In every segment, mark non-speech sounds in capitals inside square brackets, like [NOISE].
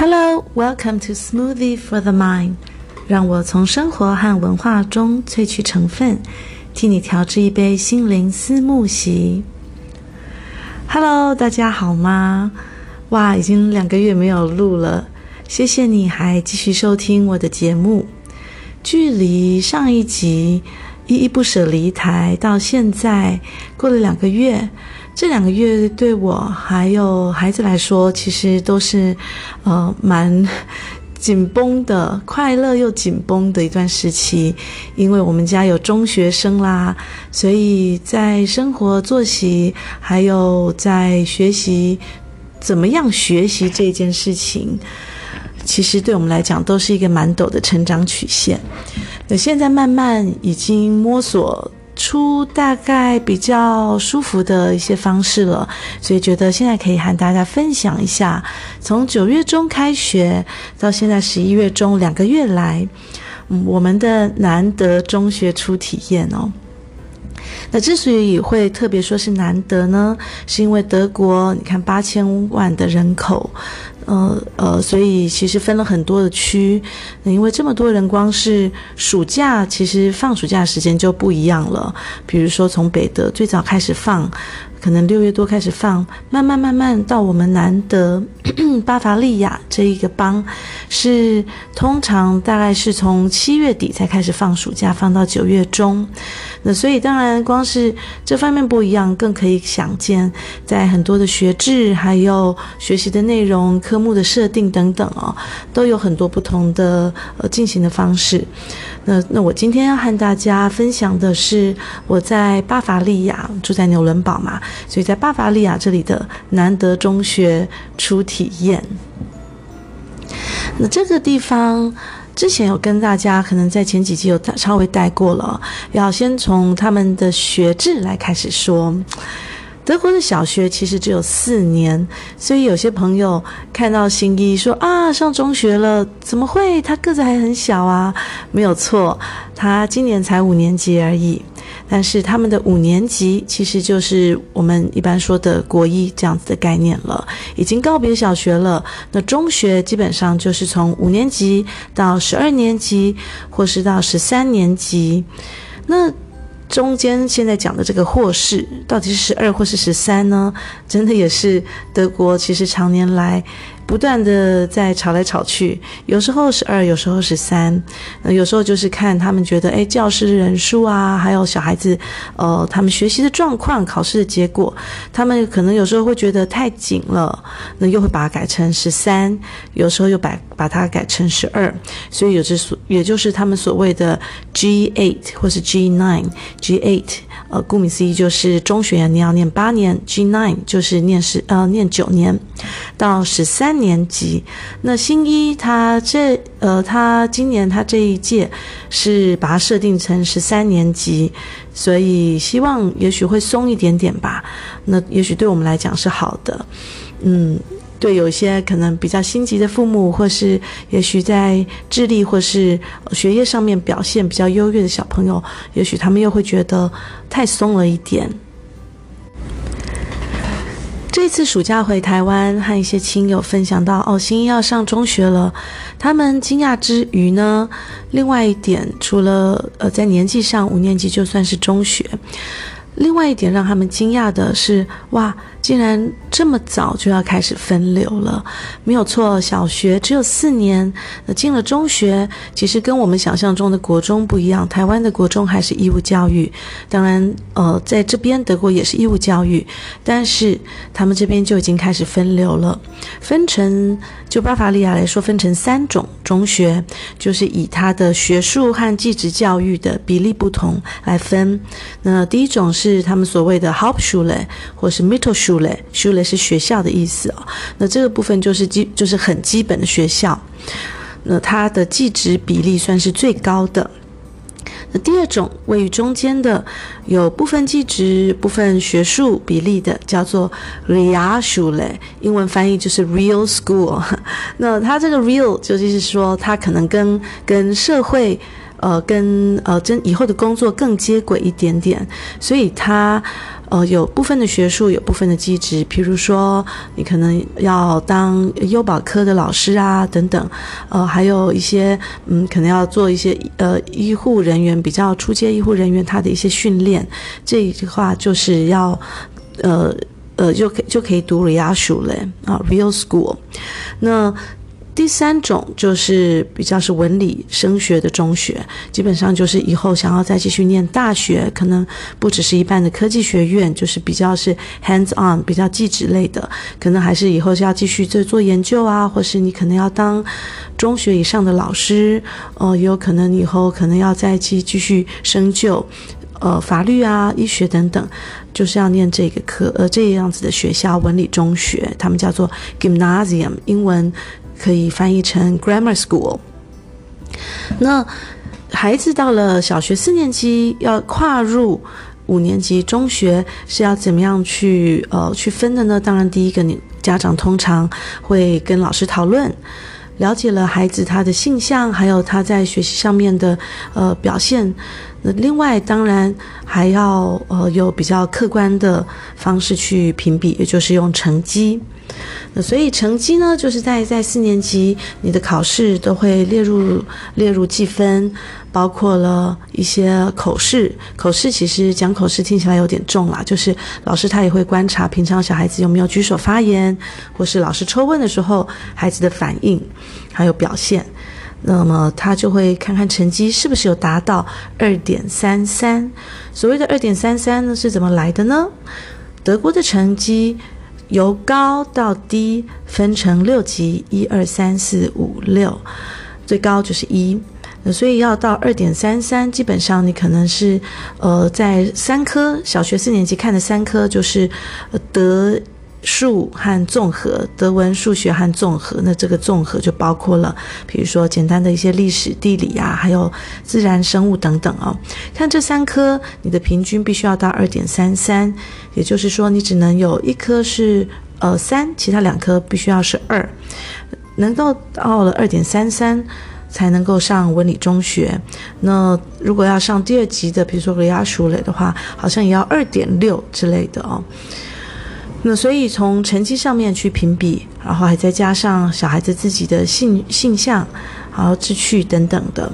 Hello, welcome to Smoothie for the Mind。让我从生活和文化中萃取成分，替你调制一杯心灵思慕昔。Hello，大家好吗？哇，已经两个月没有录了，谢谢你还继续收听我的节目。距离上一集依依不舍离台到现在过了两个月。这两个月对我还有孩子来说，其实都是，呃，蛮 [LAUGHS] 紧绷的，快乐又紧绷的一段时期。因为我们家有中学生啦，所以在生活作息，还有在学习，怎么样学习这件事情，其实对我们来讲都是一个蛮陡的成长曲线。那现在慢慢已经摸索。出大概比较舒服的一些方式了，所以觉得现在可以和大家分享一下，从九月中开学到现在十一月中两个月来，我们的难得中学初体验哦。那之所以会特别说是难得呢，是因为德国你看八千万的人口。呃呃，所以其实分了很多的区，因为这么多人，光是暑假，其实放暑假时间就不一样了。比如说从北德最早开始放。可能六月多开始放，慢慢慢慢到我们南德 [CLEARS THROAT] 巴伐利亚这一个邦，是通常大概是从七月底才开始放暑假，放到九月中。那所以当然光是这方面不一样，更可以想见，在很多的学制还有学习的内容、科目的设定等等哦，都有很多不同的呃进行的方式。那那我今天要和大家分享的是我在巴伐利亚住在纽伦堡嘛，所以在巴伐利亚这里的南德中学初体验。那这个地方之前有跟大家可能在前几集有稍微带过了，要先从他们的学制来开始说。德国的小学其实只有四年，所以有些朋友看到新一说啊，上中学了，怎么会？他个子还很小啊。没有错，他今年才五年级而已。但是他们的五年级其实就是我们一般说的国一这样子的概念了，已经告别小学了。那中学基本上就是从五年级到十二年级，或是到十三年级。那中间现在讲的这个或是到底是十二或是十三呢？真的也是德国其实常年来。不断的在吵来吵去，有时候十二，有时候十三，呃，有时候就是看他们觉得，哎，教师人数啊，还有小孩子，呃，他们学习的状况、考试的结果，他们可能有时候会觉得太紧了，那又会把它改成十三，有时候又把把它改成十二，所以有这所，也就是他们所谓的 G eight 或是 G nine，G eight。呃，顾名思义就是中学你要念八年，G9 就是念十呃念九年，到十三年级。那新一他这呃他今年他这一届是把它设定成十三年级，所以希望也许会松一点点吧。那也许对我们来讲是好的，嗯。对，有一些可能比较心急的父母，或是也许在智力或是学业上面表现比较优越的小朋友，也许他们又会觉得太松了一点。这次暑假回台湾，和一些亲友分享到，哦，新一要上中学了。他们惊讶之余呢，另外一点，除了呃在年纪上五年级就算是中学，另外一点让他们惊讶的是，哇！竟然这么早就要开始分流了，没有错。小学只有四年，那进了中学，其实跟我们想象中的国中不一样。台湾的国中还是义务教育，当然，呃，在这边德国也是义务教育，但是他们这边就已经开始分流了，分成就巴伐利亚来说，分成三种中学，就是以它的学术和技职教育的比例不同来分。那第一种是是他们所谓的 Hauptschule 或是 Mittelschule。Schule 是学校的意思哦，那这个部分就是基，就是很基本的学校。那它的技职比例算是最高的。那第二种位于中间的，有部分技职、部分学术比例的，叫做 “real school”。英文翻译就是 “real school”。[LAUGHS] 那它这个 Real 就是说，它可能跟跟社会，呃，跟呃真以后的工作更接轨一点点，所以它。呃，有部分的学术，有部分的机职，比如说你可能要当优保科的老师啊，等等，呃，还有一些嗯，可能要做一些呃医护人员比较初阶医护人员他的一些训练，这一句话就是要呃呃就可就可以读 Realschule 啊，Real School，那。第三种就是比较是文理升学的中学，基本上就是以后想要再继续念大学，可能不只是一般的科技学院，就是比较是 hands on，比较技职类的，可能还是以后是要继续做做研究啊，或是你可能要当中学以上的老师，哦、呃，也有可能以后可能要再继继续深究，呃，法律啊、医学等等，就是要念这个科，呃，这样子的学校，文理中学，他们叫做 gymnasium，英文。可以翻译成 grammar school。那孩子到了小学四年级，要跨入五年级中学，是要怎么样去呃去分的呢？当然，第一个，你家长通常会跟老师讨论，了解了孩子他的性向，还有他在学习上面的呃表现。那另外，当然还要呃有比较客观的方式去评比，也就是用成绩。那所以成绩呢，就是在在四年级，你的考试都会列入列入计分，包括了一些口试。口试其实讲口试听起来有点重啦，就是老师他也会观察平常小孩子有没有举手发言，或是老师抽问的时候孩子的反应还有表现。那么他就会看看成绩是不是有达到二点三三。所谓的二点三三呢，是怎么来的呢？德国的成绩。由高到低分成六级，一二三四五六，最高就是一，所以要到二点三三，基本上你可能是呃在三科小学四年级看的三科就是德。数和综合，德文、数学和综合，那这个综合就包括了，比如说简单的一些历史、地理啊，还有自然、生物等等哦。看这三科，你的平均必须要到二点三三，也就是说，你只能有一科是呃三，其他两科必须要是二，能够到了二点三三才能够上文理中学。那如果要上第二级的，比如说 Realschule 的话，好像也要二点六之类的哦。那所以从成绩上面去评比，然后还再加上小孩子自己的性性向，还有志趣等等的。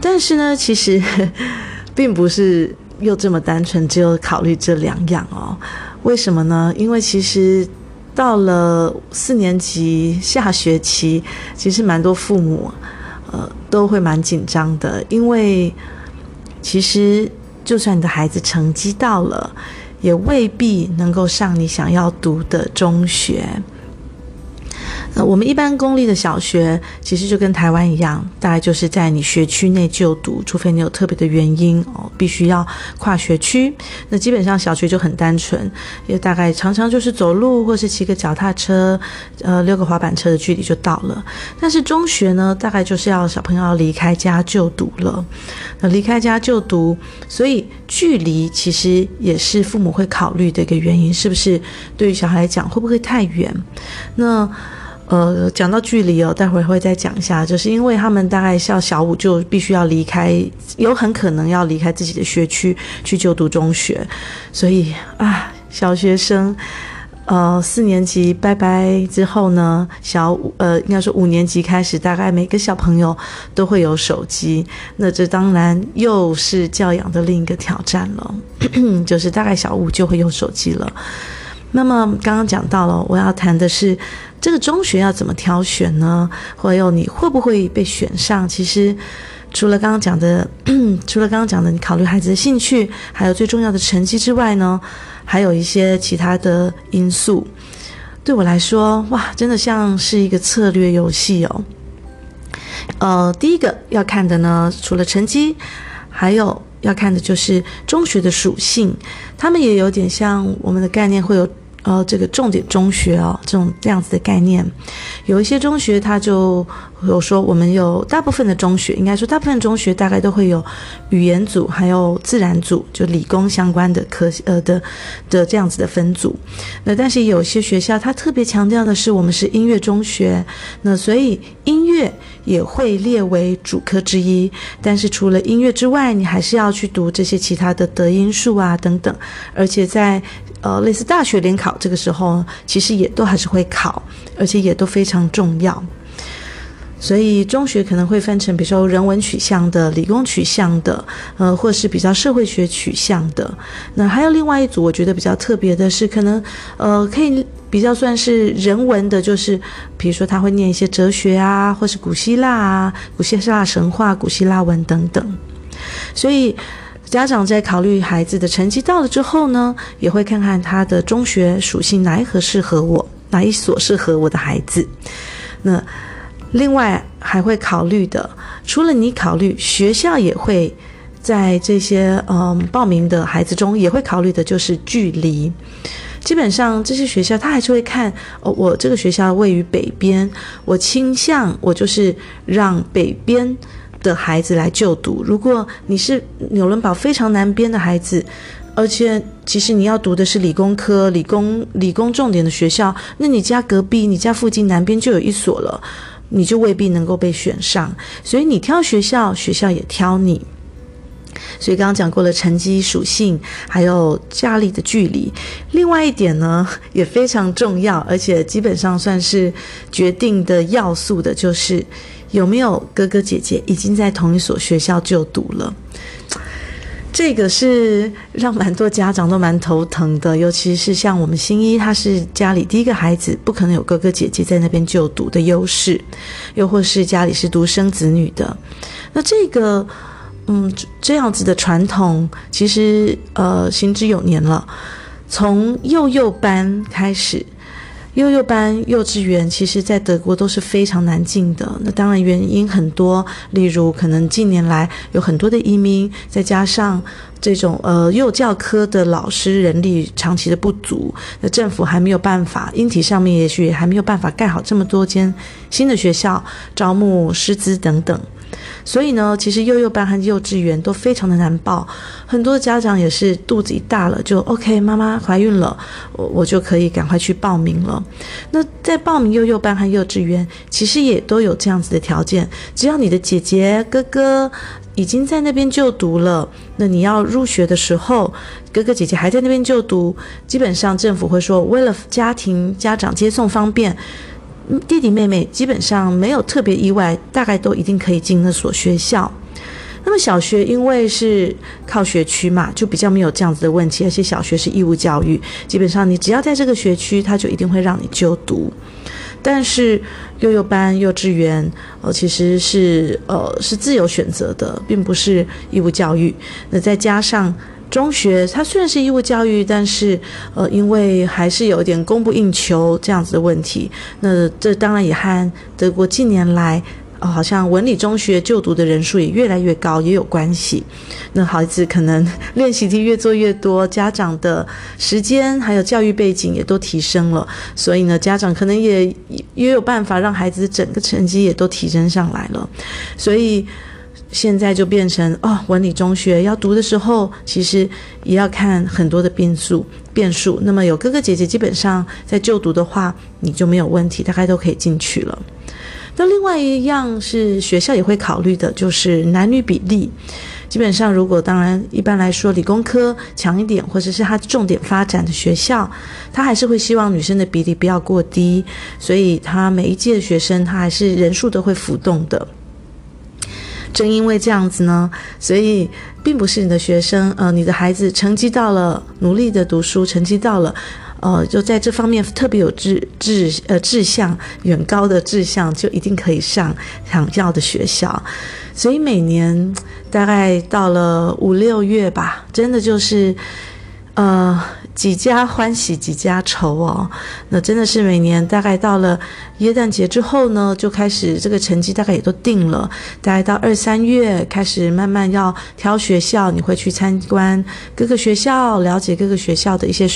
但是呢，其实 [LAUGHS] 并不是又这么单纯，只有考虑这两样哦。为什么呢？因为其实到了四年级下学期，其实蛮多父母呃都会蛮紧张的，因为其实就算你的孩子成绩到了。也未必能够上你想要读的中学。我们一般公立的小学，其实就跟台湾一样，大概就是在你学区内就读，除非你有特别的原因哦，必须要跨学区。那基本上小学就很单纯，也大概常常就是走路或是骑个脚踏车，呃，溜个滑板车的距离就到了。但是中学呢，大概就是要小朋友离开家就读了。那离开家就读，所以距离其实也是父母会考虑的一个原因，是不是？对于小孩来讲，会不会太远？那呃，讲到距离哦，待会会再讲一下，就是因为他们大概像小五就必须要离开，有很可能要离开自己的学区去就读中学，所以啊，小学生，呃，四年级拜拜之后呢，小五呃，应该说五年级开始，大概每个小朋友都会有手机，那这当然又是教养的另一个挑战了，[LAUGHS] 就是大概小五就会有手机了。那么刚刚讲到了，我要谈的是。这个中学要怎么挑选呢？或有你会不会被选上？其实除了刚刚讲的，[CLEARS THROAT] 除了刚刚讲的，你考虑孩子的兴趣，还有最重要的成绩之外呢，还有一些其他的因素。对我来说，哇，真的像是一个策略游戏哦。呃，第一个要看的呢，除了成绩，还有要看的就是中学的属性。他们也有点像我们的概念会有。呃这个重点中学哦，这种这样子的概念。有一些中学它就有说，我们有大部分的中学，应该说大部分中学大概都会有语言组，还有自然组，就理工相关的科呃的的这样子的分组。那但是有些学校它特别强调的是，我们是音乐中学，那所以音乐也会列为主科之一。但是除了音乐之外，你还是要去读这些其他的德音术啊等等，而且在呃类似大学联考这个时候，其实也都还是会考，而且也都非常重要。所以中学可能会分成，比如说人文取向的、理工取向的，呃，或是比较社会学取向的。那还有另外一组，我觉得比较特别的是，可能呃可以比较算是人文的，就是比如说他会念一些哲学啊，或是古希腊啊、古希腊神话、古希腊文等等。所以家长在考虑孩子的成绩到了之后呢，也会看看他的中学属性哪一盒适合我，哪一所适合我的孩子。那。另外还会考虑的，除了你考虑，学校也会在这些嗯报名的孩子中也会考虑的，就是距离。基本上这些学校他还是会看哦，我这个学校位于北边，我倾向我就是让北边的孩子来就读。如果你是纽伦堡非常南边的孩子，而且其实你要读的是理工科、理工理工重点的学校，那你家隔壁、你家附近南边就有一所了。你就未必能够被选上，所以你挑学校，学校也挑你。所以刚刚讲过了成绩属性，还有家里的距离。另外一点呢，也非常重要，而且基本上算是决定的要素的，就是有没有哥哥姐姐已经在同一所学校就读了。这个是让蛮多家长都蛮头疼的，尤其是像我们新一，他是家里第一个孩子，不可能有哥哥姐姐在那边就读的优势，又或是家里是独生子女的，那这个，嗯，这样子的传统其实呃行之有年了，从幼幼班开始。幼幼班、幼稚园，其实在德国都是非常难进的。那当然原因很多，例如可能近年来有很多的移民，再加上这种呃幼教科的老师人力长期的不足，那政府还没有办法，硬体上面也许也还没有办法盖好这么多间新的学校，招募师资等等。所以呢，其实幼幼班和幼稚园都非常的难报，很多家长也是肚子一大了就 OK，妈妈怀孕了，我我就可以赶快去报名了。那在报名幼幼班和幼稚园，其实也都有这样子的条件，只要你的姐姐哥哥已经在那边就读了，那你要入学的时候，哥哥姐姐还在那边就读，基本上政府会说，为了家庭家长接送方便。弟弟妹妹基本上没有特别意外，大概都一定可以进那所学校。那么小学因为是靠学区嘛，就比较没有这样子的问题，而且小学是义务教育，基本上你只要在这个学区，他就一定会让你就读。但是幼幼班、幼稚园，呃，其实是呃是自由选择的，并不是义务教育。那再加上。中学它虽然是义务教育，但是呃，因为还是有点供不应求这样子的问题。那这当然也和德国近年来，好像文理中学就读的人数也越来越高也有关系。那孩子可能练习题越做越多，家长的时间还有教育背景也都提升了，所以呢，家长可能也也有办法让孩子整个成绩也都提升上来了，所以。现在就变成哦，文理中学要读的时候，其实也要看很多的变数变数。那么有哥哥姐姐，基本上在就读的话，你就没有问题，大概都可以进去了。那另外一样是学校也会考虑的，就是男女比例。基本上，如果当然一般来说理工科强一点，或者是他重点发展的学校，他还是会希望女生的比例不要过低，所以他每一届的学生，他还是人数都会浮动的。正因为这样子呢，所以并不是你的学生，呃，你的孩子成绩到了，努力的读书，成绩到了，呃，就在这方面特别有志志呃志向远高的志向，就一定可以上想要的学校。所以每年大概到了五六月吧，真的就是。呃。几家欢喜几家愁哦，那真的是每年大概到了耶诞节之后呢，就开始这个成绩大概也都定了，大概到二三月开始慢慢要挑学校，你会去参观各个学校，了解各个学校的一些，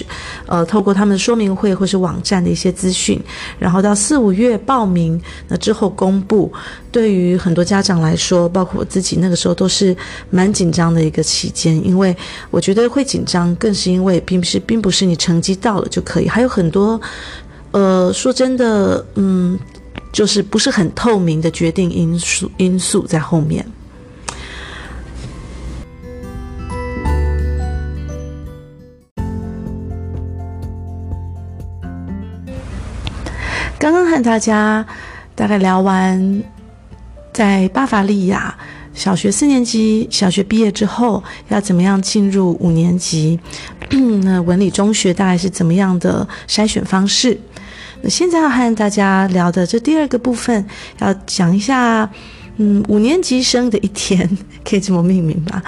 呃，透过他们的说明会或是网站的一些资讯，然后到四五月报名，那之后公布。对于很多家长来说，包括我自己，那个时候都是蛮紧张的一个期间，因为我觉得会紧张，更是因为并不是并不是你成绩到了就可以，还有很多，呃，说真的，嗯，就是不是很透明的决定因素因素在后面。刚刚和大家大概聊完。在巴伐利亚小学四年级，小学毕业之后要怎么样进入五年级？那文理中学大概是怎么样的筛选方式？那现在要和大家聊的这第二个部分，要讲一下，嗯，五年级生的一天，可以这么命名吧？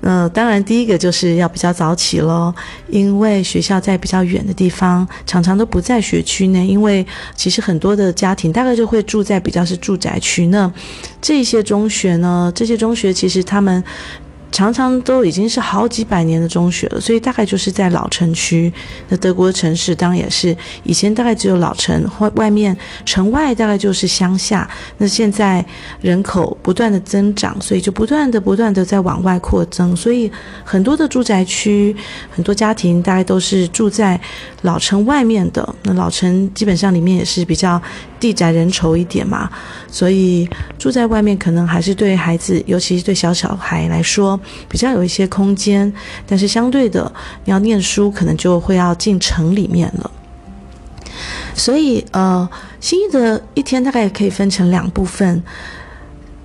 呃，当然，第一个就是要比较早起喽，因为学校在比较远的地方，常常都不在学区内。因为其实很多的家庭大概就会住在比较是住宅区那。这些中学呢，这些中学其实他们。常常都已经是好几百年的中学了，所以大概就是在老城区。那德国的城市当然也是以前大概只有老城，外外面城外大概就是乡下。那现在人口不断的增长，所以就不断的不断的在往外扩增，所以很多的住宅区，很多家庭大概都是住在老城外面的。那老城基本上里面也是比较地窄人稠一点嘛，所以住在外面可能还是对孩子，尤其是对小小孩来说。比较有一些空间，但是相对的，你要念书可能就会要进城里面了。所以，呃，新一的一天大概可以分成两部分，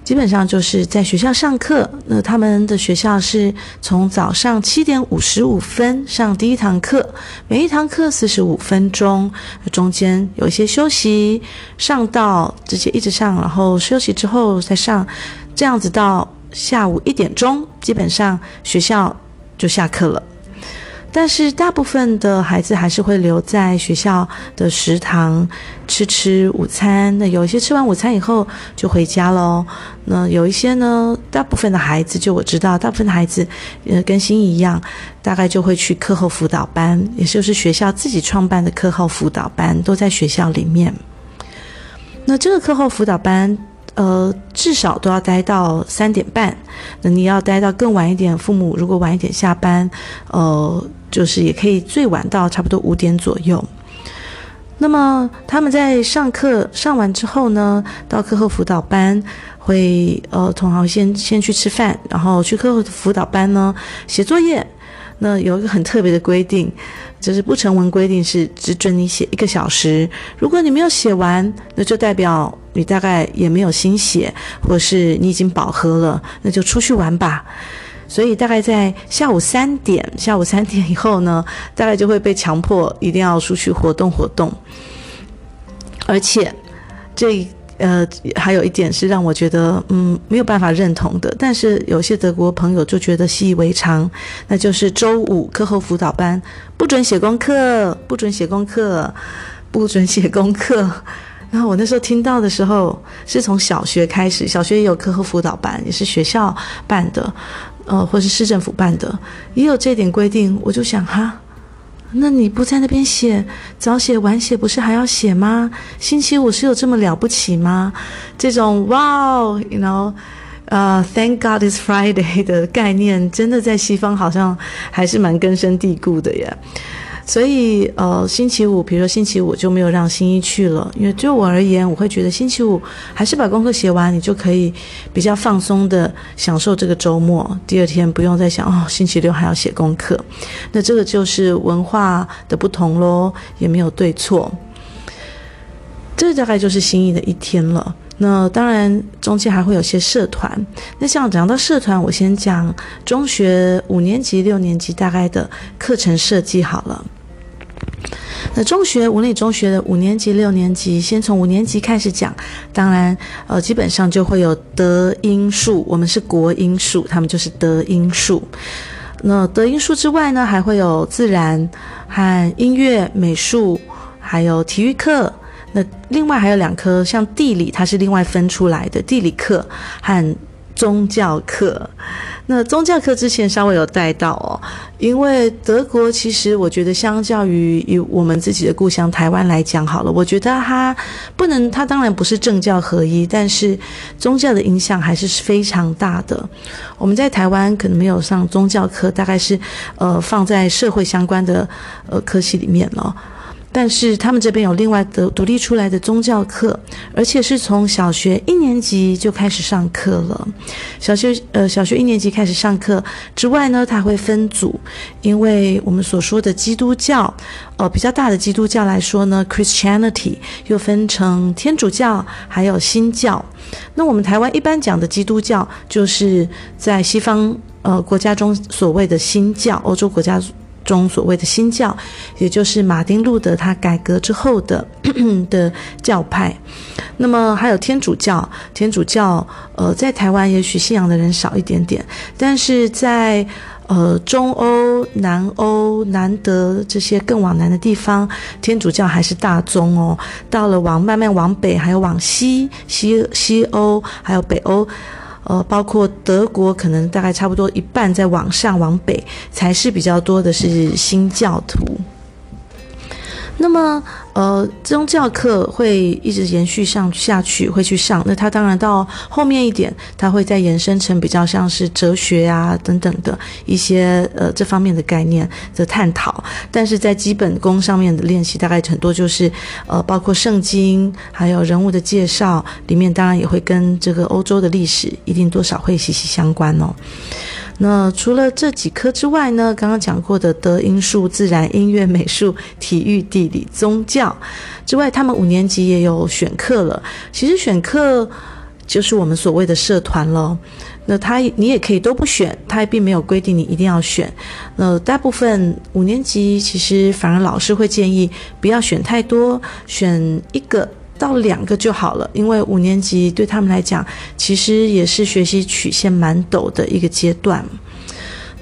基本上就是在学校上课。那他们的学校是从早上七点五十五分上第一堂课，每一堂课四十五分钟，中间有一些休息，上到直接一直上，然后休息之后再上，这样子到。下午一点钟，基本上学校就下课了。但是大部分的孩子还是会留在学校的食堂吃吃午餐。那有一些吃完午餐以后就回家喽。那有一些呢，大部分的孩子，就我知道，大部分的孩子，呃，跟心怡一样，大概就会去课后辅导班，也就是学校自己创办的课后辅导班，都在学校里面。那这个课后辅导班。呃，至少都要待到三点半。那你要待到更晚一点，父母如果晚一点下班，呃，就是也可以最晚到差不多五点左右。那么他们在上课上完之后呢，到课后辅导班会呃，同行先先去吃饭，然后去课后辅导班呢写作业。那有一个很特别的规定，就是不成文规定是只准你写一个小时。如果你没有写完，那就代表你大概也没有心血，或是你已经饱和了，那就出去玩吧。所以大概在下午三点，下午三点以后呢，大概就会被强迫一定要出去活动活动，而且这。呃，还有一点是让我觉得嗯没有办法认同的，但是有些德国朋友就觉得习以为常，那就是周五课后辅导班不准写功课，不准写功课，不准写功课。然后我那时候听到的时候，是从小学开始，小学也有课后辅导班，也是学校办的，呃，或是市政府办的，也有这点规定。我就想哈。那你不在那边写，早写晚写不是还要写吗？星期五是有这么了不起吗？这种哇，you know，呃，Thank God it's Friday 的概念，真的在西方好像还是蛮根深蒂固的耶。所以，呃，星期五，比如说星期五就没有让新一去了，因为对我而言，我会觉得星期五还是把功课写完，你就可以比较放松的享受这个周末。第二天不用再想哦，星期六还要写功课。那这个就是文化的不同喽，也没有对错。这大概就是新一的一天了。那当然中间还会有些社团。那像讲到社团，我先讲中学五年级、六年级大概的课程设计好了。那中学文理中学的五年级、六年级，先从五年级开始讲。当然，呃，基本上就会有德、英、数。我们是国英数，他们就是德、英、数。那德音数之外呢，还会有自然和音乐、美术，还有体育课。那另外还有两科，像地理，它是另外分出来的地理课和宗教课。那宗教课之前稍微有带到哦，因为德国其实我觉得相较于以我们自己的故乡台湾来讲好了，我觉得它不能，它当然不是政教合一，但是宗教的影响还是非常大的。我们在台湾可能没有上宗教课，大概是呃放在社会相关的呃科系里面了。但是他们这边有另外的独立出来的宗教课，而且是从小学一年级就开始上课了。小学呃，小学一年级开始上课之外呢，它会分组，因为我们所说的基督教，呃，比较大的基督教来说呢，Christianity 又分成天主教还有新教。那我们台湾一般讲的基督教，就是在西方呃国家中所谓的新教，欧洲国家。中所谓的新教，也就是马丁路德他改革之后的 [CLEARS THROAT] 的教派。那么还有天主教，天主教呃在台湾也许信仰的人少一点点，但是在呃中欧、南欧、南德这些更往南的地方，天主教还是大宗哦。到了往慢慢往北，还有往西西西欧，还有北欧。呃，包括德国，可能大概差不多一半，在往上往北，才是比较多的是新教徒。那么，呃，宗教课会一直延续上下去，会去上。那他当然到后面一点，他会再延伸成比较像是哲学啊等等的一些呃这方面的概念的探讨。但是在基本功上面的练习，大概很多就是呃，包括圣经，还有人物的介绍，里面当然也会跟这个欧洲的历史一定多少会息息相关哦。那除了这几科之外呢，刚刚讲过的德音数自然音乐美术体育地理宗教之外，他们五年级也有选课了。其实选课就是我们所谓的社团了。那他你也可以都不选，他也并没有规定你一定要选。那大部分五年级其实反而老师会建议不要选太多，选一个。到两个就好了，因为五年级对他们来讲，其实也是学习曲线蛮陡的一个阶段。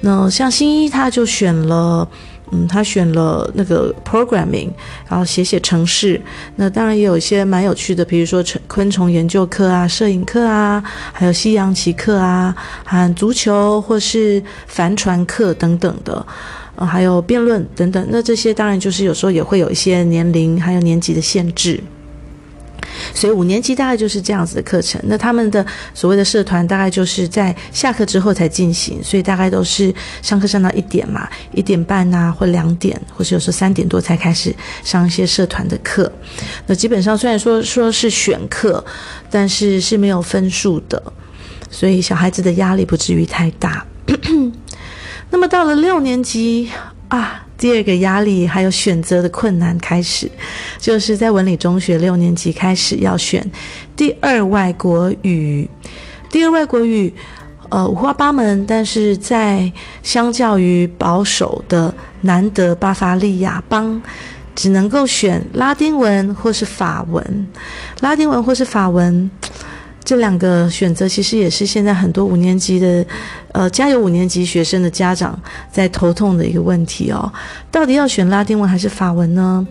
那像新一，他就选了，嗯，他选了那个 programming，然后写写程式。那当然也有一些蛮有趣的，比如说昆虫研究课啊、摄影课啊，还有西洋棋课啊，还足球或是帆船课等等的，还有辩论等等。那这些当然就是有时候也会有一些年龄还有年级的限制。所以五年级大概就是这样子的课程，那他们的所谓的社团大概就是在下课之后才进行，所以大概都是上课上到一点嘛，一点半呐、或两点，或是有时候三点多才开始上一些社团的课。那基本上虽然说说是选课，但是是没有分数的，所以小孩子的压力不至于太大。[COUGHS] 那么到了六年级啊。第二个压力还有选择的困难开始，就是在文理中学六年级开始要选第二外国语。第二外国语，呃，五花八门，但是在相较于保守的南德巴伐利亚邦，只能够选拉丁文或是法文，拉丁文或是法文。这两个选择其实也是现在很多五年级的，呃，家有五年级学生的家长在头痛的一个问题哦。到底要选拉丁文还是法文呢？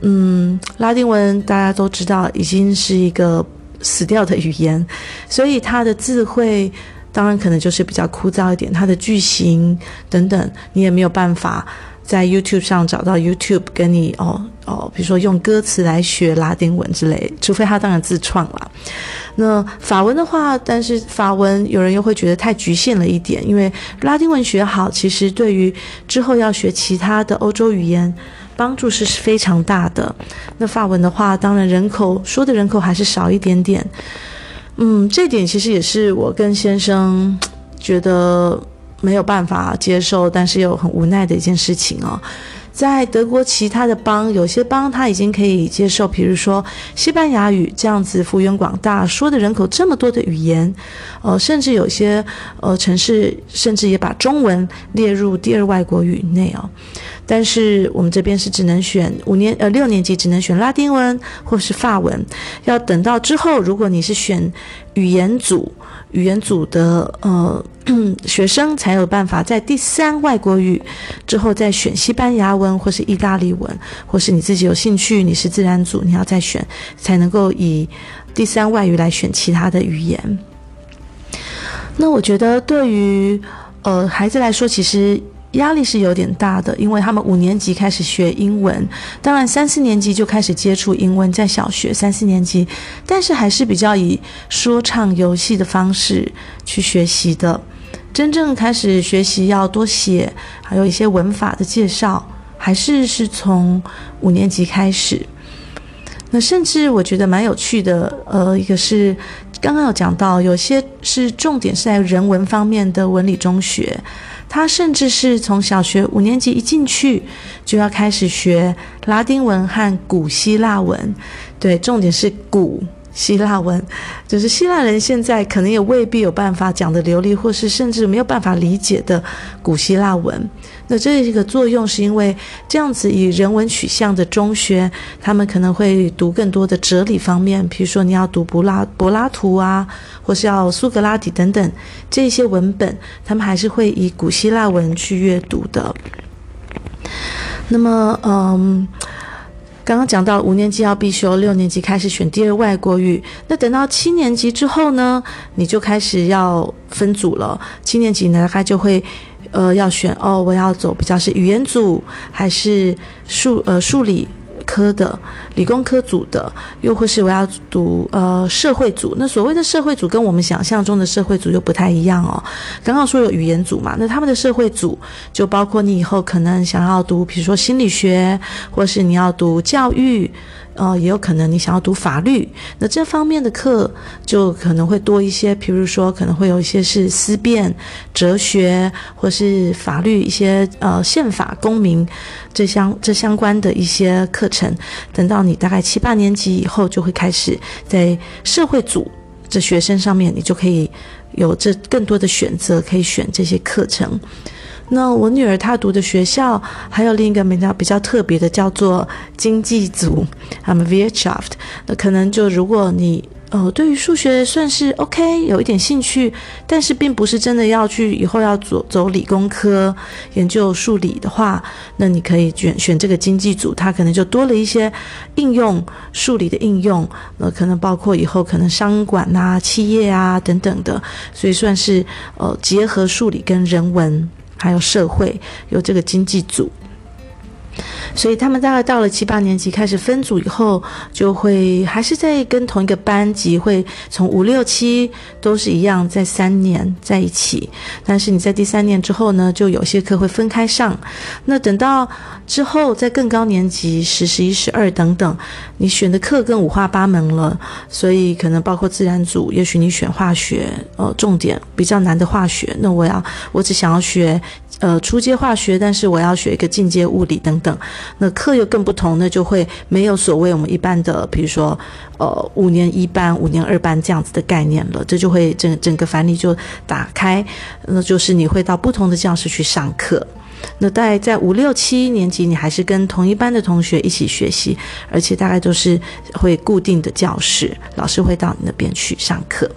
嗯，拉丁文大家都知道已经是一个死掉的语言，所以它的字汇当然可能就是比较枯燥一点，它的句型等等你也没有办法。在 YouTube 上找到 YouTube 跟你哦哦，比如说用歌词来学拉丁文之类，除非他当然自创了。那法文的话，但是法文有人又会觉得太局限了一点，因为拉丁文学好，其实对于之后要学其他的欧洲语言帮助是非常大的。那法文的话，当然人口说的人口还是少一点点。嗯，这点其实也是我跟先生觉得。没有办法接受，但是又很无奈的一件事情哦。在德国其他的邦，有些邦他已经可以接受，比如说西班牙语这样子幅员广大，说的人口这么多的语言，呃，甚至有些呃城市甚至也把中文列入第二外国语内哦。但是我们这边是只能选五年呃六年级只能选拉丁文或是法文，要等到之后，如果你是选语言组。语言组的呃学生才有办法在第三外国语之后再选西班牙文或是意大利文，或是你自己有兴趣，你是自然组，你要再选，才能够以第三外语来选其他的语言。那我觉得对于呃孩子来说，其实。压力是有点大的，因为他们五年级开始学英文，当然三四年级就开始接触英文，在小学三四年级，但是还是比较以说唱游戏的方式去学习的。真正开始学习要多写，还有一些文法的介绍，还是是从五年级开始。那甚至我觉得蛮有趣的，呃，一个是刚刚有讲到，有些是重点是在人文方面的文理中学。他甚至是从小学五年级一进去就要开始学拉丁文和古希腊文，对，重点是古希腊文，就是希腊人现在可能也未必有办法讲得流利，或是甚至没有办法理解的古希腊文。那这一个作用是因为这样子以人文取向的中学，他们可能会读更多的哲理方面，比如说你要读柏拉柏拉图啊，或是要苏格拉底等等这些文本，他们还是会以古希腊文去阅读的。那么，嗯，刚刚讲到五年级要必修，六年级开始选第二外国语，那等到七年级之后呢，你就开始要分组了。七年级呢，大概就会。呃，要选哦，我要走比较是语言组，还是数呃数理科的、理工科组的，又或是我要读呃社会组？那所谓的社会组跟我们想象中的社会组又不太一样哦。刚刚说有语言组嘛，那他们的社会组就包括你以后可能想要读，比如说心理学，或是你要读教育。呃，也有可能你想要读法律，那这方面的课就可能会多一些。譬如说，可能会有一些是思辨、哲学，或是法律一些呃宪法、公民这相这相关的一些课程。等到你大概七八年级以后，就会开始在社会组这学生上面，你就可以有这更多的选择，可以选这些课程。那我女儿她读的学校还有另一个比较比较特别的，叫做经济组，他们 Wirtschaft。那可能就如果你呃对于数学算是 OK，有一点兴趣，但是并不是真的要去以后要走走理工科研究数理的话，那你可以选选这个经济组，它可能就多了一些应用数理的应用，那可能包括以后可能商管啊、企业啊等等的，所以算是呃结合数理跟人文。还有社会有这个经济组，所以他们大概到了七八年级开始分组以后，就会还是在跟同一个班级，会从五六七都是一样，在三年在一起。但是你在第三年之后呢，就有些课会分开上。那等到之后在更高年级十、十一、十二等等，你选的课更五花八门了。所以可能包括自然组，也许你选化学，呃，重点比较难的化学，那我要我只想要学。呃，初阶化学，但是我要学一个进阶物理等等，那课又更不同，那就会没有所谓我们一般的，比如说，呃，五年一班、五年二班这样子的概念了，这就会整整个范例就打开，那就是你会到不同的教室去上课。那大概在五六七年级，你还是跟同一班的同学一起学习，而且大概都是会固定的教室，老师会到你那边去上课。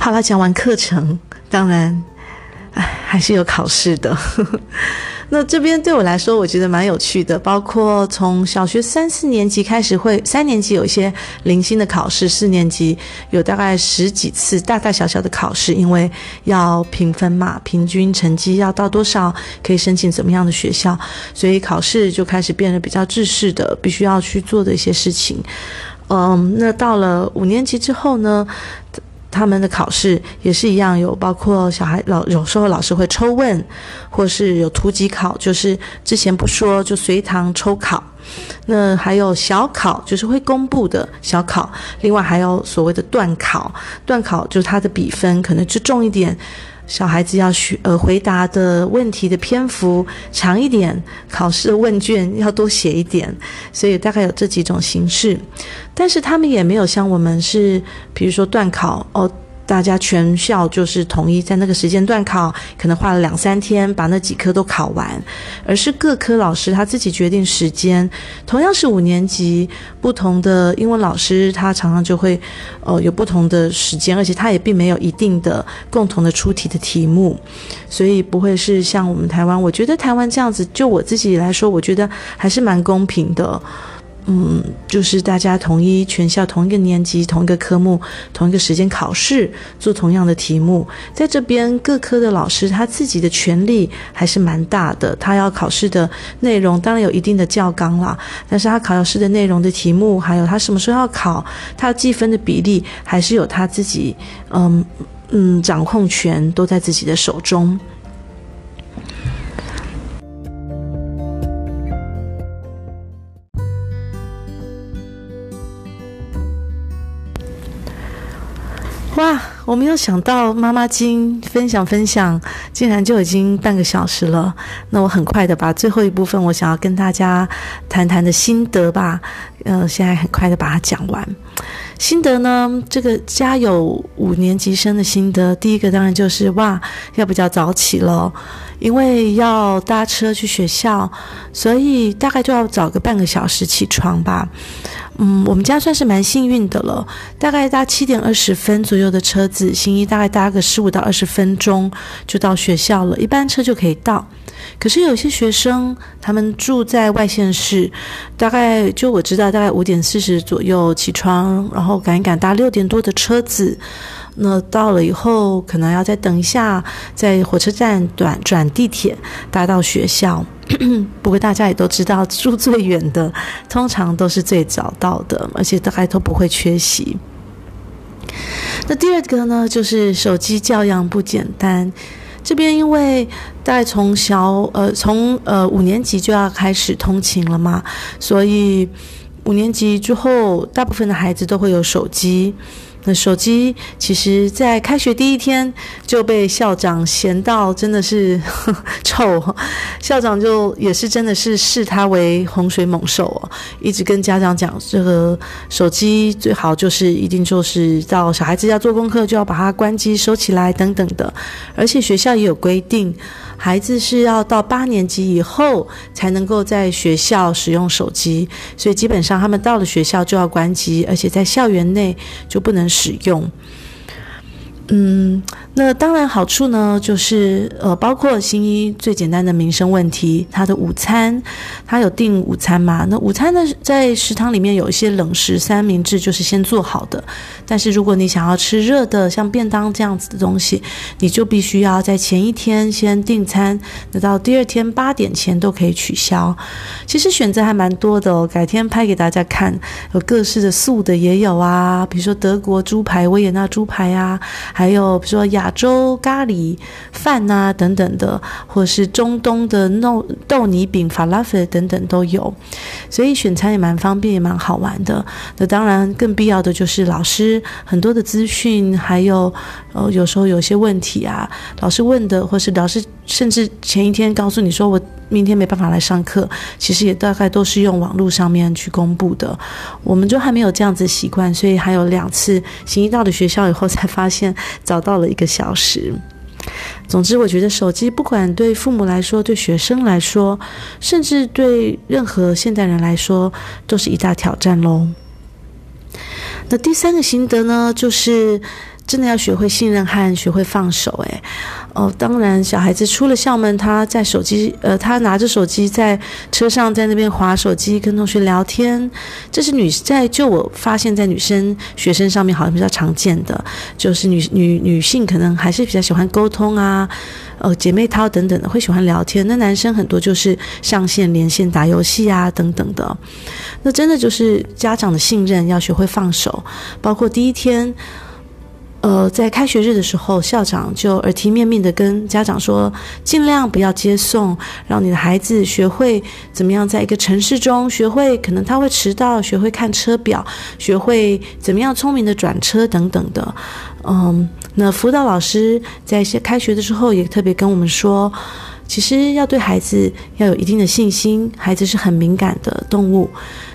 好了，讲完课程，当然。还是有考试的。[LAUGHS] 那这边对我来说，我觉得蛮有趣的。包括从小学三四年级开始会，会三年级有一些零星的考试，四年级有大概十几次大大小小的考试，因为要评分嘛，平均成绩要到多少可以申请怎么样的学校，所以考试就开始变得比较制式的，必须要去做的一些事情。嗯，那到了五年级之后呢？他们的考试也是一样，有包括小孩老有时候老师会抽问，或是有突击考，就是之前不说就随堂抽考。那还有小考，就是会公布的小考。另外还有所谓的段考，段考就是它的比分可能就重一点。小孩子要学呃回答的问题的篇幅长一点，考试的问卷要多写一点，所以大概有这几种形式。但是他们也没有像我们是，比如说断考哦，大家全校就是统一在那个时间段考，可能花了两三天把那几科都考完，而是各科老师他自己决定时间。同样是五年级，不同的英文老师他常常就会呃有不同的时间，而且他也并没有一定的共同的出题的题目，所以不会是像我们台湾。我觉得台湾这样子，就我自己来说，我觉得还是蛮公平的。嗯，就是大家统一全校同一个年级、同一个科目、同一个时间考试，做同样的题目。在这边各科的老师他自己的权力还是蛮大的，他要考试的内容当然有一定的教纲啦，但是他考试的内容的题目，还有他什么时候要考，他计分的比例，还是有他自己嗯嗯掌控权都在自己的手中。哇，我没有想到妈妈经分享分享，竟然就已经半个小时了。那我很快的把最后一部分我想要跟大家谈谈的心得吧，呃，现在很快的把它讲完。心得呢，这个家有五年级生的心得，第一个当然就是哇，要比较早起了，因为要搭车去学校，所以大概就要早个半个小时起床吧。嗯，我们家算是蛮幸运的了，大概搭七点二十分左右的车子，行医大概搭个十五到二十分钟就到学校了，一班车就可以到。可是有些学生他们住在外县市，大概就我知道，大概五点四十左右起床，然后赶一赶搭六点多的车子，那到了以后可能要再等一下，在火车站转转地铁搭到学校。[CLEARS THROAT] 不过大家也都知道，住最远的通常都是最早到的，而且大概都不会缺席。那第二个呢，就是手机教养不简单。这边因为在从小呃从呃五年级就要开始通勤了嘛，所以五年级之后，大部分的孩子都会有手机。那手机其实，在开学第一天就被校长嫌到，真的是呵 [LAUGHS] 呵臭。校长就也是真的是视他为洪水猛兽哦，一直跟家长讲，这个手机最好就是一定就是到小孩子要做功课就要把它关机收起来等等的，而且学校也有规定。孩子是要到八年级以后才能够在学校使用手机，所以基本上他们到了学校就要关机，而且在校园内就不能使用。嗯。那当然，好处呢，就是呃，包括新一最简单的民生问题，他的午餐，他有订午餐嘛？那午餐呢，在食堂里面有一些冷食三明治，就是先做好的。但是如果你想要吃热的，像便当这样子的东西，你就必须要在前一天先订餐，那到第二天八点前都可以取消。其实选择还蛮多的哦，改天拍给大家看，有各式的素的也有啊，比如说德国猪排、维也纳猪排啊，还有比如说亚洲咖喱饭啊等等的，或是中东的豆豆泥饼、法拉菲等等都有，所以选餐也蛮方便，也蛮好玩的。那当然更必要的就是老师很多的资讯，还有呃有时候有些问题啊，老师问的，或是老师甚至前一天告诉你说我明天没办法来上课，其实也大概都是用网络上面去公布的。我们就还没有这样子习惯，所以还有两次行医到了学校以后才发现早到了一个小时。总之，我觉得手机不管对父母来说，对学生来说，甚至对任何现代人来说，都是一大挑战喽。那第三个心得呢，就是真的要学会信任和学会放手。诶。哦，当然，小孩子出了校门，他在手机，呃，他拿着手机在车上，在那边滑手机，跟同学聊天。这是女在就我发现，在女生学生上面好像比较常见的，就是女女女性可能还是比较喜欢沟通啊，呃，姐妹淘等等的会喜欢聊天。那男生很多就是上线连线打游戏啊等等的。那真的就是家长的信任要学会放手，包括第一天。呃，在开学日的时候，校长就耳提面命的跟家长说，尽量不要接送，让你的孩子学会怎么样在一个城市中学会，可能他会迟到，学会看车表，学会怎么样聪明的转车等等的。嗯，那辅导老师在开学的时候也特别跟我们说，其实要对孩子要有一定的信心，孩子是很敏感的动物，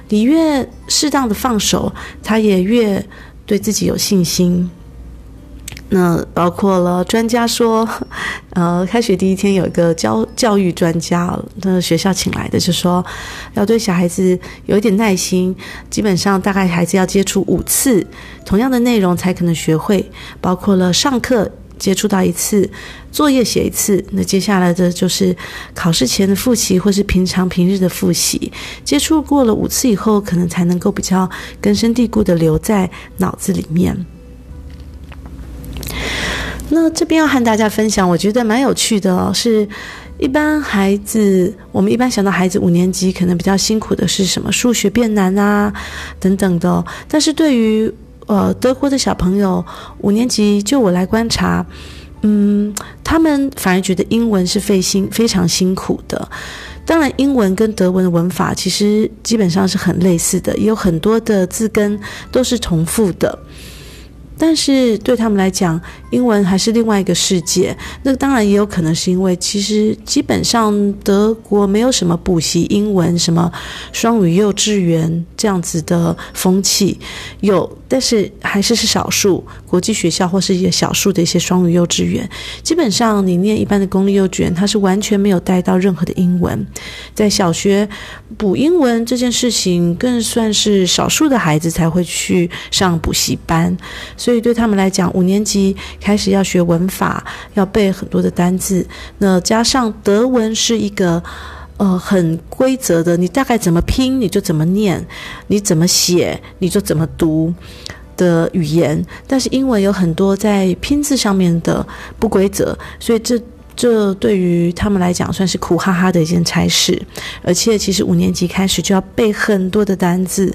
你越适当的放手，他也越对自己有信心。那包括了专家说，[LAUGHS] 呃，开学第一天有一个教教育专家，那学校请来的，就说要对小孩子有一点耐心，基本上大概孩子要接触五次同样的内容才可能学会，包括了上课接触到一次，作业写一次，那接下来的就是考试前的复习或是平常平日的复习，接触过了五次以后，可能才能够比较根深蒂固的留在脑子里面。那这边要和大家分享，我觉得蛮有趣的。是一般孩子，我们一般想到孩子五年级可能比较辛苦的是什么？数学变难啊，等等的。但是对于呃德国的小朋友，五年级就我来观察，嗯，他们反而觉得英文是费心非常辛苦的。当然，英文跟德文的文法其实基本上是很类似的，也有很多的字根都是重复的。但是对他们来讲，英文还是另外一个世界。那当然也有可能是因为，其实基本上德国没有什么补习英文、什么双语幼稚园这样子的风气，有，但是还是是少数国际学校或是一些少数的一些双语幼稚园。基本上你念一般的公立幼稚园，它是完全没有带到任何的英文。在小学补英文这件事情，更算是少数的孩子才会去上补习班。所以对他们来讲，五年级开始要学文法，要背很多的单字。那加上德文是一个呃很规则的，你大概怎么拼你就怎么念，你怎么写你就怎么读的语言。但是英文有很多在拼字上面的不规则，所以这这对于他们来讲算是苦哈哈的一件差事。而且其实五年级开始就要背很多的单字。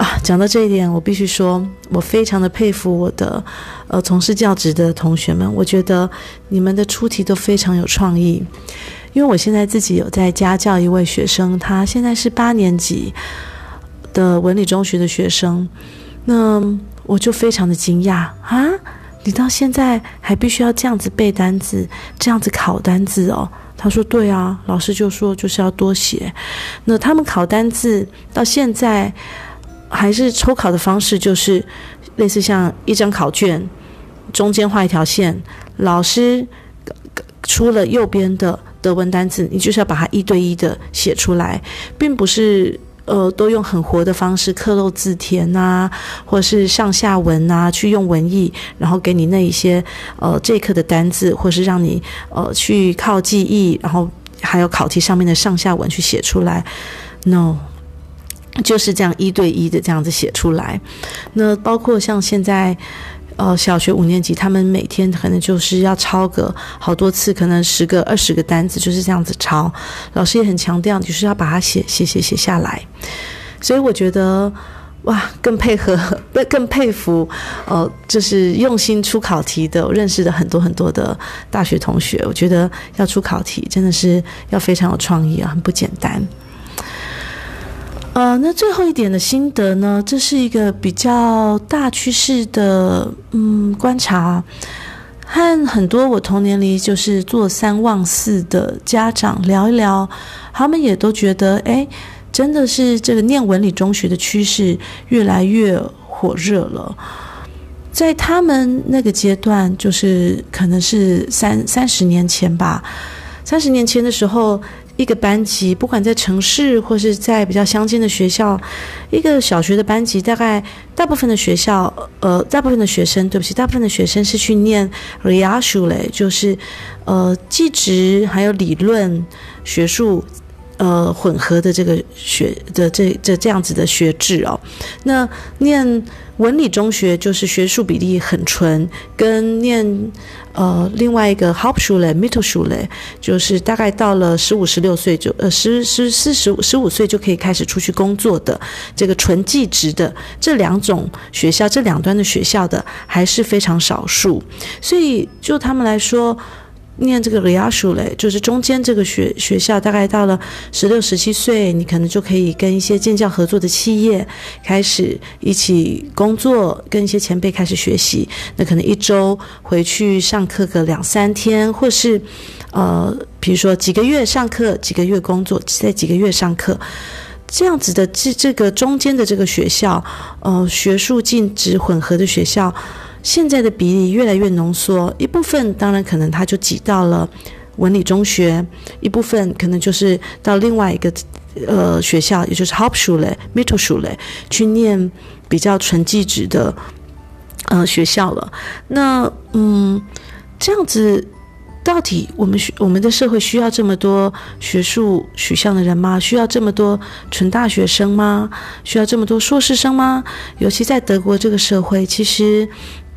啊，讲到这一点，我必须说，我非常的佩服我的，呃，从事教职的同学们。我觉得你们的出题都非常有创意，因为我现在自己有在家教一位学生，他现在是八年级的文理中学的学生，那我就非常的惊讶啊！你到现在还必须要这样子背单词，这样子考单字哦？他说：对啊，老师就说就是要多写。那他们考单字到现在。还是抽考的方式，就是类似像一张考卷，中间画一条线，老师出了右边的德文单词，你就是要把它一对一的写出来，并不是呃都用很活的方式刻漏字填啊，或是上下文啊，去用文意，然后给你那一些呃这一课的单字，或是让你呃去靠记忆，然后还有考题上面的上下文去写出来，no。就是这样一对一的这样子写出来，那包括像现在，呃，小学五年级，他们每天可能就是要抄个好多次，可能十个、二十个单子就是这样子抄。老师也很强调，就是要把它写写写写下来。所以我觉得，哇，更配合，[LAUGHS] 更佩服，呃，就是用心出考题的，我认识的很多很多的大学同学，我觉得要出考题真的是要非常有创意啊，很不简单。呃，那最后一点的心得呢？这是一个比较大趋势的嗯观察，和很多我同年龄就是做三望四的家长聊一聊，他们也都觉得，哎，真的是这个念文理中学的趋势越来越火热了。在他们那个阶段，就是可能是三三十年前吧，三十年前的时候。一个班级，不管在城市或是在比较乡间的学校，一个小学的班级，大概大部分的学校，呃，大部分的学生，对不起，大部分的学生是去念 Realschule，就是呃，技职还有理论学术。呃，混合的这个学的这这这样子的学制哦，那念文理中学就是学术比例很纯，跟念呃另外一个 Hauptschule、Mittelschule，就是大概到了十五十六岁就呃十十四十五十五岁就可以开始出去工作的这个纯技职的这两种学校，这两端的学校的还是非常少数，所以就他们来说。念这个 Realschule 就是中间这个学学校，大概到了十六、十七岁，你可能就可以跟一些建教合作的企业开始一起工作，跟一些前辈开始学习。那可能一周回去上课个两三天，或是呃，比如说几个月上课，几个月工作，再几个月上课，这样子的这这个中间的这个学校，呃，学术进职混合的学校。现在的比例越来越浓缩，一部分当然可能他就挤到了文理中学，一部分可能就是到另外一个呃学校，也就是 Hauptschule、Mittelschule 去念比较纯技职的呃学校了。那嗯，这样子。到底我们需我们的社会需要这么多学术取向的人吗？需要这么多纯大学生吗？需要这么多硕士生吗？尤其在德国这个社会，其实。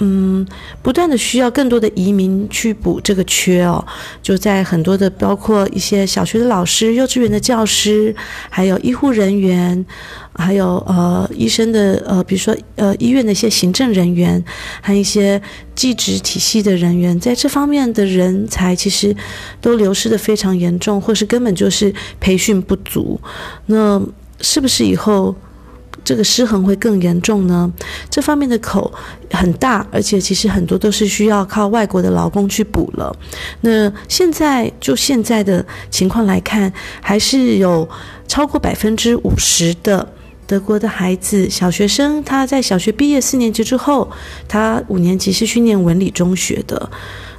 嗯，不断的需要更多的移民去补这个缺哦，就在很多的包括一些小学的老师、幼稚园的教师，还有医护人员，还有呃医生的呃，比如说呃医院的一些行政人员，还有一些技职体系的人员，在这方面的人才其实都流失的非常严重，或是根本就是培训不足。那是不是以后？这个失衡会更严重呢？这方面的口很大，而且其实很多都是需要靠外国的劳工去补了。那现在就现在的情况来看，还是有超过百分之五十的德国的孩子，小学生他在小学毕业四年级之后，他五年级是去念文理中学的。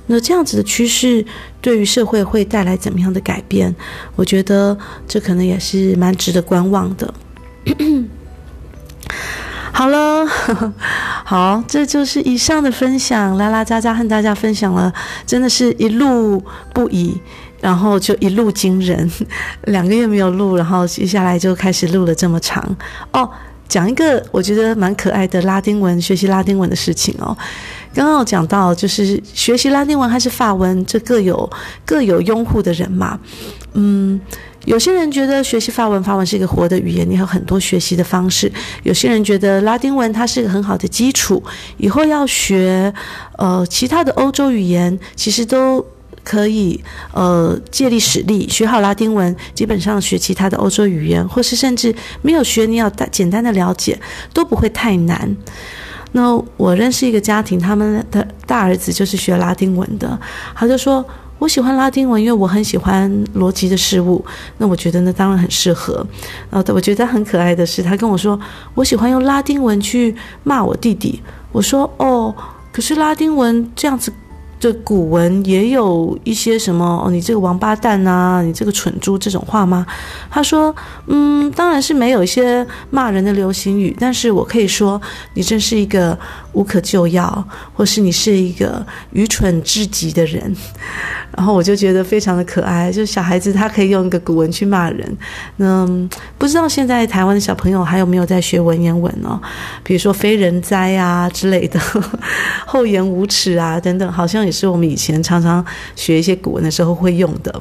那这样子的趋势对于社会会带来怎么样的改变？我觉得这可能也是蛮值得观望的。好了，[LAUGHS] 好，这就是以上的分享，拉拉杂杂和大家分享了，真的是一路不已，然后就一路惊人，[LAUGHS] 两个月没有录，然后接下来就开始录了这么长哦。讲一个我觉得蛮可爱的拉丁文，学习拉丁文的事情哦。刚刚有讲到，就是学习拉丁文还是法文，这各有各有拥护的人嘛，嗯。有些人觉得学习法文，法文是一个活的语言，你有很多学习的方式。有些人觉得拉丁文它是一个很好的基础，以后要学呃其他的欧洲语言，其实都可以呃借力使力。学好拉丁文，基本上学其他的欧洲语言，或是甚至没有学，你要大简单的了解，都不会太难。那我认识一个家庭，他们的大儿子就是学拉丁文的，他就说。我喜欢拉丁文，因为我很喜欢逻辑的事物。那我觉得那，当然很适合。然后我觉得很可爱的是，他跟我说，我喜欢用拉丁文去骂我弟弟。我说，哦，可是拉丁文这样子。这古文也有一些什么哦，你这个王八蛋啊，你这个蠢猪这种话吗？他说，嗯，当然是没有一些骂人的流行语，但是我可以说你真是一个无可救药，或是你是一个愚蠢至极的人。[LAUGHS] 然后我就觉得非常的可爱，就是小孩子他可以用一个古文去骂人。那不知道现在台湾的小朋友还有没有在学文言文哦？比如说非人哉啊之类的，[LAUGHS] 厚颜无耻啊等等，好像也是我们以前常常学一些古文的时候会用的。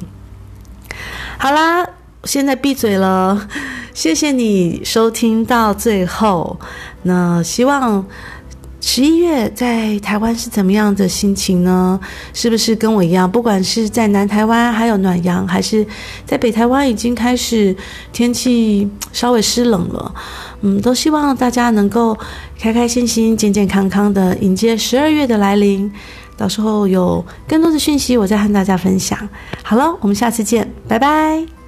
好啦，现在闭嘴了，[LAUGHS] 谢谢你收听到最后。那希望。十一月在台湾是怎么样的心情呢？是不是跟我一样？不管是在南台湾还有暖阳，还是在北台湾已经开始天气稍微湿冷了，嗯，都希望大家能够开开心心、健健康康的迎接十二月的来临。到时候有更多的讯息，我再和大家分享。好了，我们下次见，拜拜。